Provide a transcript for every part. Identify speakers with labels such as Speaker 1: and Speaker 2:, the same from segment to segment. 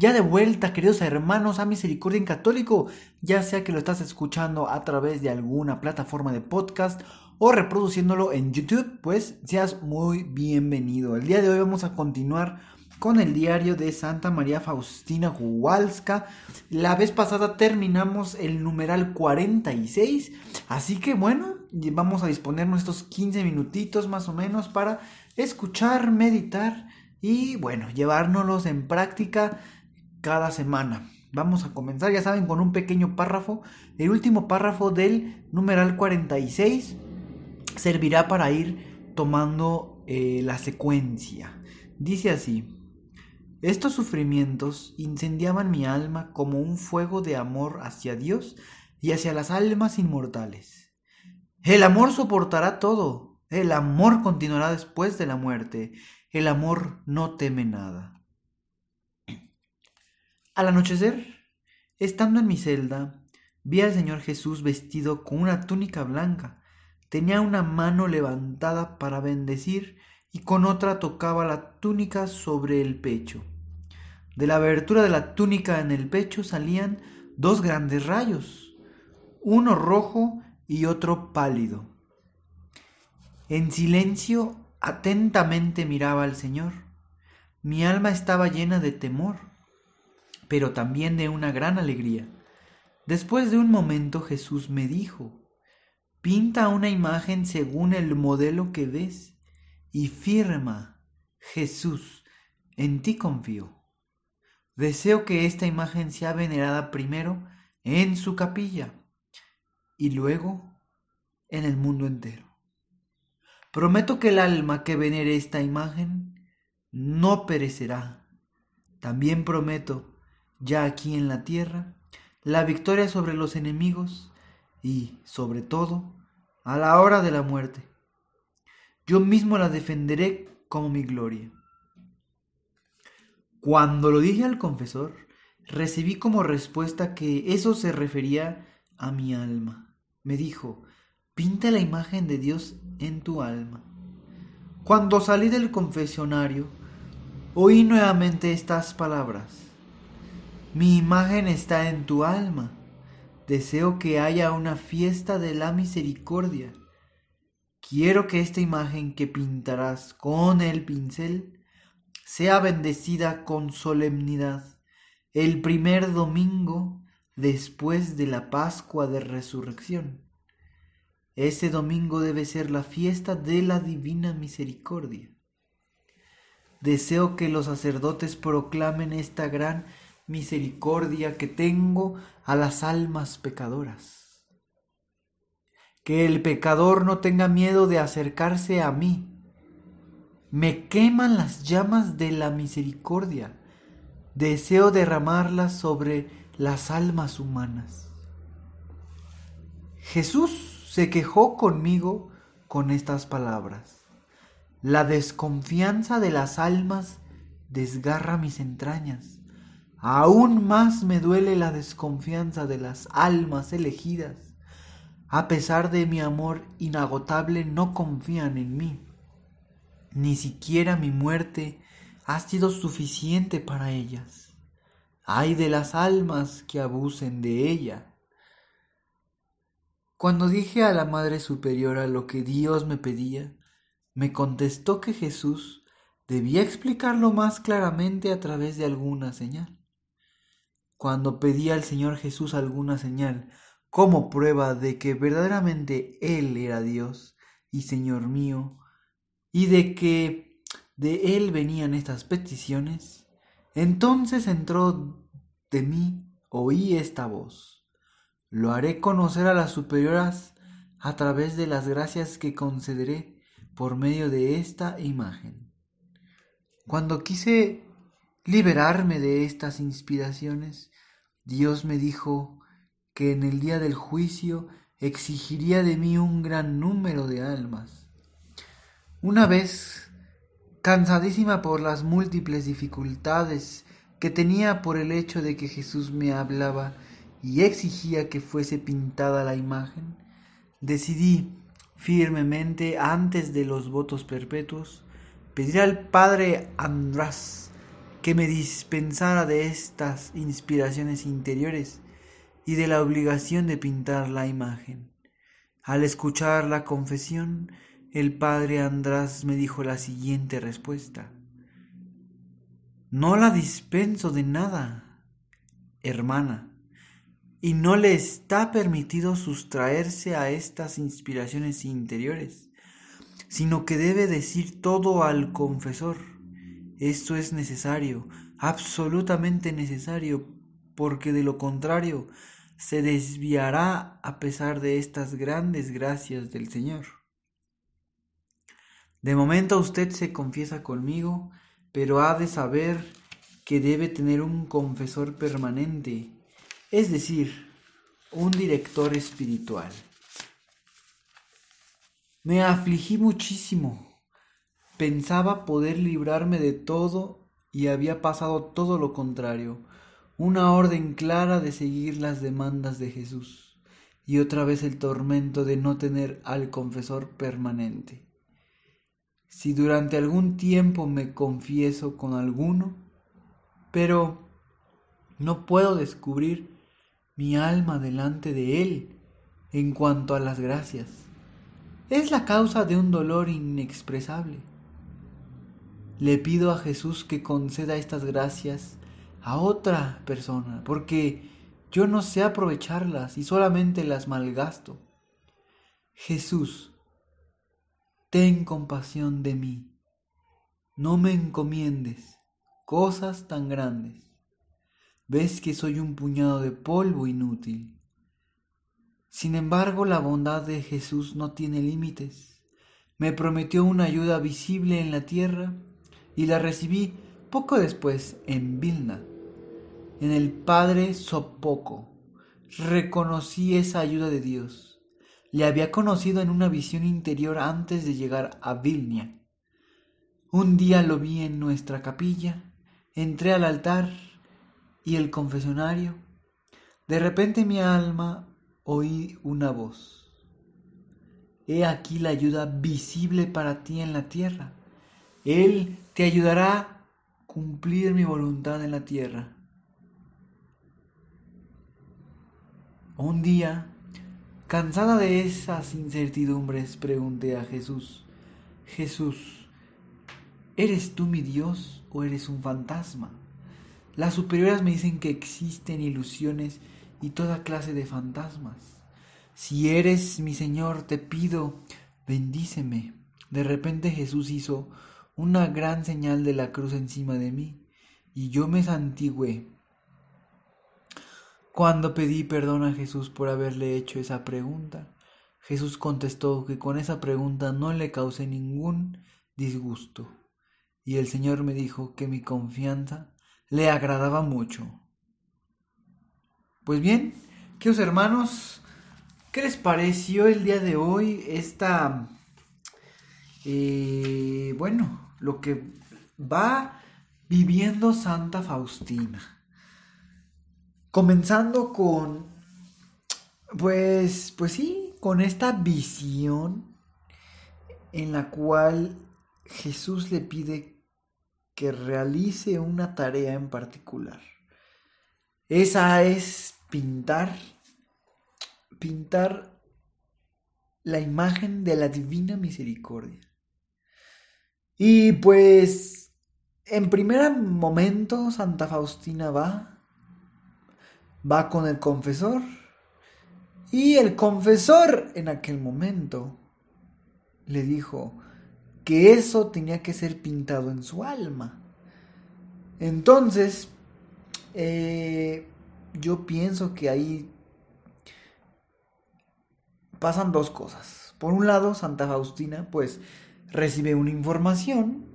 Speaker 1: Ya de vuelta, queridos hermanos, a Misericordia en Católico, ya sea que lo estás escuchando a través de alguna plataforma de podcast o reproduciéndolo en YouTube, pues seas muy bienvenido. El día de hoy vamos a continuar con el diario de Santa María Faustina Kowalska. La vez pasada terminamos el numeral 46, así que bueno, vamos a disponer nuestros 15 minutitos más o menos para escuchar, meditar y bueno, llevárnoslos en práctica cada semana. Vamos a comenzar, ya saben, con un pequeño párrafo. El último párrafo del numeral 46 servirá para ir tomando eh, la secuencia. Dice así, estos sufrimientos incendiaban mi alma como un fuego de amor hacia Dios y hacia las almas inmortales. El amor soportará todo, el amor continuará después de la muerte, el amor no teme nada. Al anochecer, estando en mi celda, vi al Señor Jesús vestido con una túnica blanca. Tenía una mano levantada para bendecir y con otra tocaba la túnica sobre el pecho. De la abertura de la túnica en el pecho salían dos grandes rayos, uno rojo y otro pálido. En silencio, atentamente miraba al Señor. Mi alma estaba llena de temor pero también de una gran alegría. Después de un momento Jesús me dijo, pinta una imagen según el modelo que ves y firma, Jesús, en ti confío. Deseo que esta imagen sea venerada primero en su capilla y luego en el mundo entero. Prometo que el alma que venere esta imagen no perecerá. También prometo ya aquí en la tierra, la victoria sobre los enemigos y, sobre todo, a la hora de la muerte. Yo mismo la defenderé como mi gloria. Cuando lo dije al confesor, recibí como respuesta que eso se refería a mi alma. Me dijo, pinta la imagen de Dios en tu alma. Cuando salí del confesionario, oí nuevamente estas palabras. Mi imagen está en tu alma. Deseo que haya una fiesta de la misericordia. Quiero que esta imagen que pintarás con el pincel sea bendecida con solemnidad el primer domingo después de la Pascua de Resurrección. Ese domingo debe ser la fiesta de la Divina Misericordia. Deseo que los sacerdotes proclamen esta gran misericordia que tengo a las almas pecadoras. Que el pecador no tenga miedo de acercarse a mí. Me queman las llamas de la misericordia. Deseo derramarlas sobre las almas humanas. Jesús se quejó conmigo con estas palabras. La desconfianza de las almas desgarra mis entrañas Aún más me duele la desconfianza de las almas elegidas. A pesar de mi amor inagotable, no confían en mí. Ni siquiera mi muerte ha sido suficiente para ellas. Ay de las almas que abusen de ella. Cuando dije a la Madre Superiora lo que Dios me pedía, me contestó que Jesús debía explicarlo más claramente a través de alguna señal cuando pedía al Señor Jesús alguna señal como prueba de que verdaderamente Él era Dios y Señor mío, y de que de Él venían estas peticiones, entonces entró de mí, oí esta voz. Lo haré conocer a las superioras a través de las gracias que concederé por medio de esta imagen. Cuando quise liberarme de estas inspiraciones, Dios me dijo que en el día del juicio exigiría de mí un gran número de almas. Una vez, cansadísima por las múltiples dificultades que tenía por el hecho de que Jesús me hablaba y exigía que fuese pintada la imagen, decidí firmemente antes de los votos perpetuos pedir al Padre András que me dispensara de estas inspiraciones interiores y de la obligación de pintar la imagen. Al escuchar la confesión, el padre András me dijo la siguiente respuesta. No la dispenso de nada, hermana, y no le está permitido sustraerse a estas inspiraciones interiores, sino que debe decir todo al confesor. Esto es necesario, absolutamente necesario, porque de lo contrario se desviará a pesar de estas grandes gracias del Señor. De momento usted se confiesa conmigo, pero ha de saber que debe tener un confesor permanente, es decir, un director espiritual. Me afligí muchísimo. Pensaba poder librarme de todo y había pasado todo lo contrario una orden clara de seguir las demandas de Jesús y otra vez el tormento de no tener al confesor permanente. Si durante algún tiempo me confieso con alguno, pero no puedo descubrir mi alma delante de él en cuanto a las gracias. Es la causa de un dolor inexpresable. Le pido a Jesús que conceda estas gracias a otra persona, porque yo no sé aprovecharlas y solamente las malgasto. Jesús, ten compasión de mí. No me encomiendes cosas tan grandes. Ves que soy un puñado de polvo inútil. Sin embargo, la bondad de Jesús no tiene límites. Me prometió una ayuda visible en la tierra y la recibí poco después en Vilna en el Padre Sopoco. Reconocí esa ayuda de Dios. Le había conocido en una visión interior antes de llegar a Vilnia. Un día lo vi en nuestra capilla, entré al altar y el confesionario. De repente mi alma oí una voz. He aquí la ayuda visible para ti en la tierra. Él te ayudará a cumplir mi voluntad en la tierra. Un día, cansada de esas incertidumbres, pregunté a Jesús, Jesús, ¿eres tú mi Dios o eres un fantasma? Las superiores me dicen que existen ilusiones y toda clase de fantasmas. Si eres mi Señor, te pido, bendíceme. De repente Jesús hizo una gran señal de la cruz encima de mí, y yo me santigüé cuando pedí perdón a Jesús por haberle hecho esa pregunta, Jesús contestó que con esa pregunta no le causé ningún disgusto. Y el Señor me dijo que mi confianza le agradaba mucho. Pues bien, queridos hermanos, ¿qué les pareció el día de hoy esta... Eh, bueno, lo que va viviendo Santa Faustina? Comenzando con, pues, pues sí, con esta visión en la cual Jesús le pide que realice una tarea en particular. Esa es pintar, pintar la imagen de la divina misericordia. Y pues, en primer momento, Santa Faustina va va con el confesor y el confesor en aquel momento le dijo que eso tenía que ser pintado en su alma. Entonces, eh, yo pienso que ahí pasan dos cosas. Por un lado, Santa Faustina pues recibe una información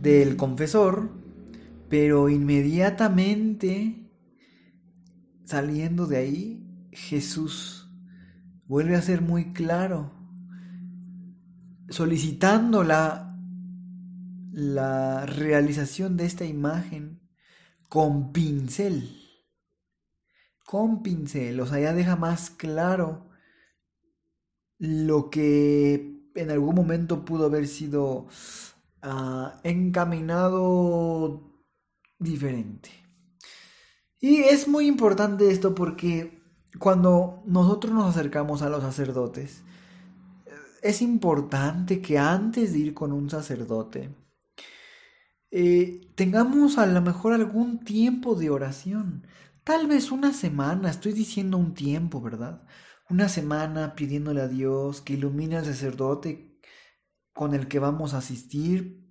Speaker 1: del confesor Pero inmediatamente, saliendo de ahí, Jesús vuelve a ser muy claro, solicitando la, la realización de esta imagen con pincel. Con pincel, o sea, ya deja más claro lo que en algún momento pudo haber sido ah, encaminado diferente. Y es muy importante esto porque cuando nosotros nos acercamos a los sacerdotes, es importante que antes de ir con un sacerdote, eh, tengamos a lo mejor algún tiempo de oración. Tal vez una semana, estoy diciendo un tiempo, ¿verdad? Una semana pidiéndole a Dios que ilumine al sacerdote con el que vamos a asistir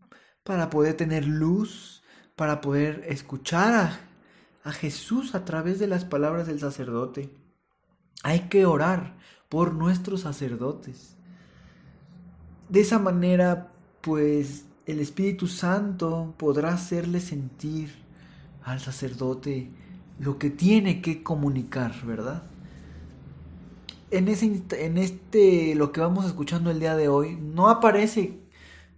Speaker 1: para poder tener luz, para poder escuchar a, Jesús a través de las palabras del sacerdote. Hay que orar por nuestros sacerdotes. De esa manera, pues el Espíritu Santo podrá hacerle sentir al sacerdote lo que tiene que comunicar, ¿verdad? En, ese, en este, lo que vamos escuchando el día de hoy, no aparece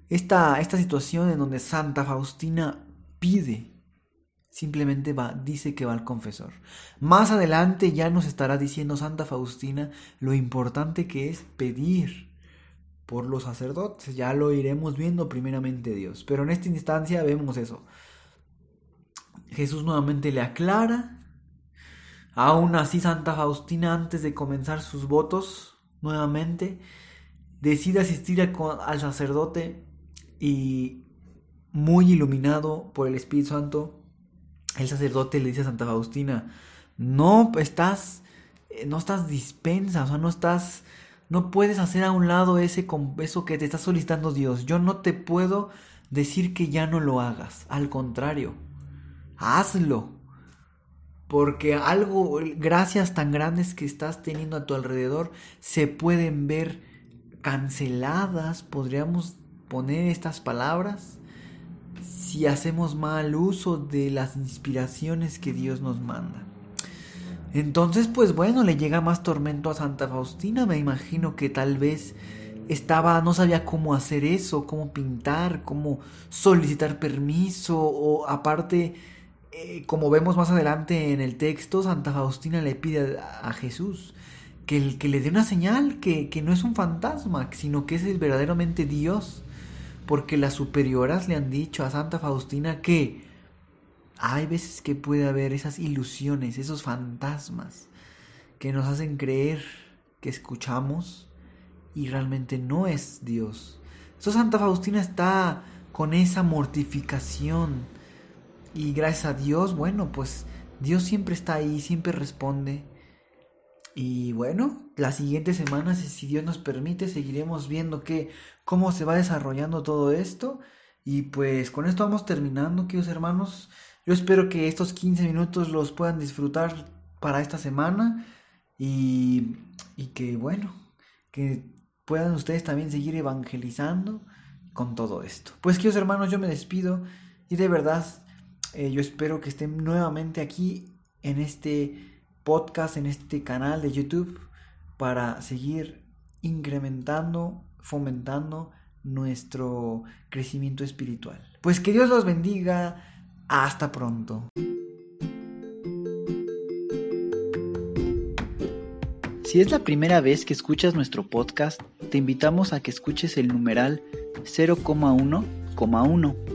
Speaker 1: esta, esta situación en donde Santa Faustina pide, simplemente va, dice que va al confesor. Más adelante ya nos estará diciendo Santa Faustina lo importante que es pedir por los sacerdotes. Ya lo iremos viendo primeramente Dios. Pero en esta instancia vemos eso. Jesús nuevamente le aclara. Aún así Santa Faustina antes de comenzar sus votos nuevamente decide asistir al sacerdote y muy iluminado por el Espíritu Santo, el sacerdote le dice a Santa Faustina, no estás, no estás dispensa, o sea, no estás no puedes hacer a un lado ese eso que te está solicitando Dios. Yo no te puedo decir que ya no lo hagas. Al contrario, hazlo. Porque algo, gracias tan grandes que estás teniendo a tu alrededor, se pueden ver canceladas, podríamos poner estas palabras, si hacemos mal uso de las inspiraciones que Dios nos manda. Entonces, pues bueno, le llega más tormento a Santa Faustina. Me imagino que tal vez estaba, no sabía cómo hacer eso, cómo pintar, cómo solicitar permiso, o aparte, eh, como vemos más adelante en el texto, Santa Faustina le pide a, Jesús que, que, le dé una señal, que, que no es un fantasma, sino que es verdaderamente Dios. Porque las superioras le han dicho a Santa Faustina que hay veces que puede haber esas ilusiones, esos fantasmas que nos hacen creer que escuchamos y realmente no es Dios. Eso Santa Faustina está con esa mortificación y gracias a Dios, bueno, pues Dios siempre está ahí, siempre responde. Y bueno, las siguientes semanas, si Dios nos permite, seguiremos viendo que, cómo se va desarrollando todo esto. Y pues con esto vamos terminando, queridos hermanos. Yo espero que estos 15 minutos los puedan disfrutar para esta semana y, y que bueno, que puedan ustedes también seguir evangelizando con todo esto. Pues queridos hermanos, yo me despido y de verdad eh, yo espero que estén nuevamente aquí en este podcast, en este canal de YouTube para seguir incrementando, fomentando nuestro crecimiento espiritual. Pues que Dios los bendiga hasta pronto.
Speaker 2: Si es la primera vez que escuchas nuestro podcast, te invitamos a que escuches el numeral 0,1,1,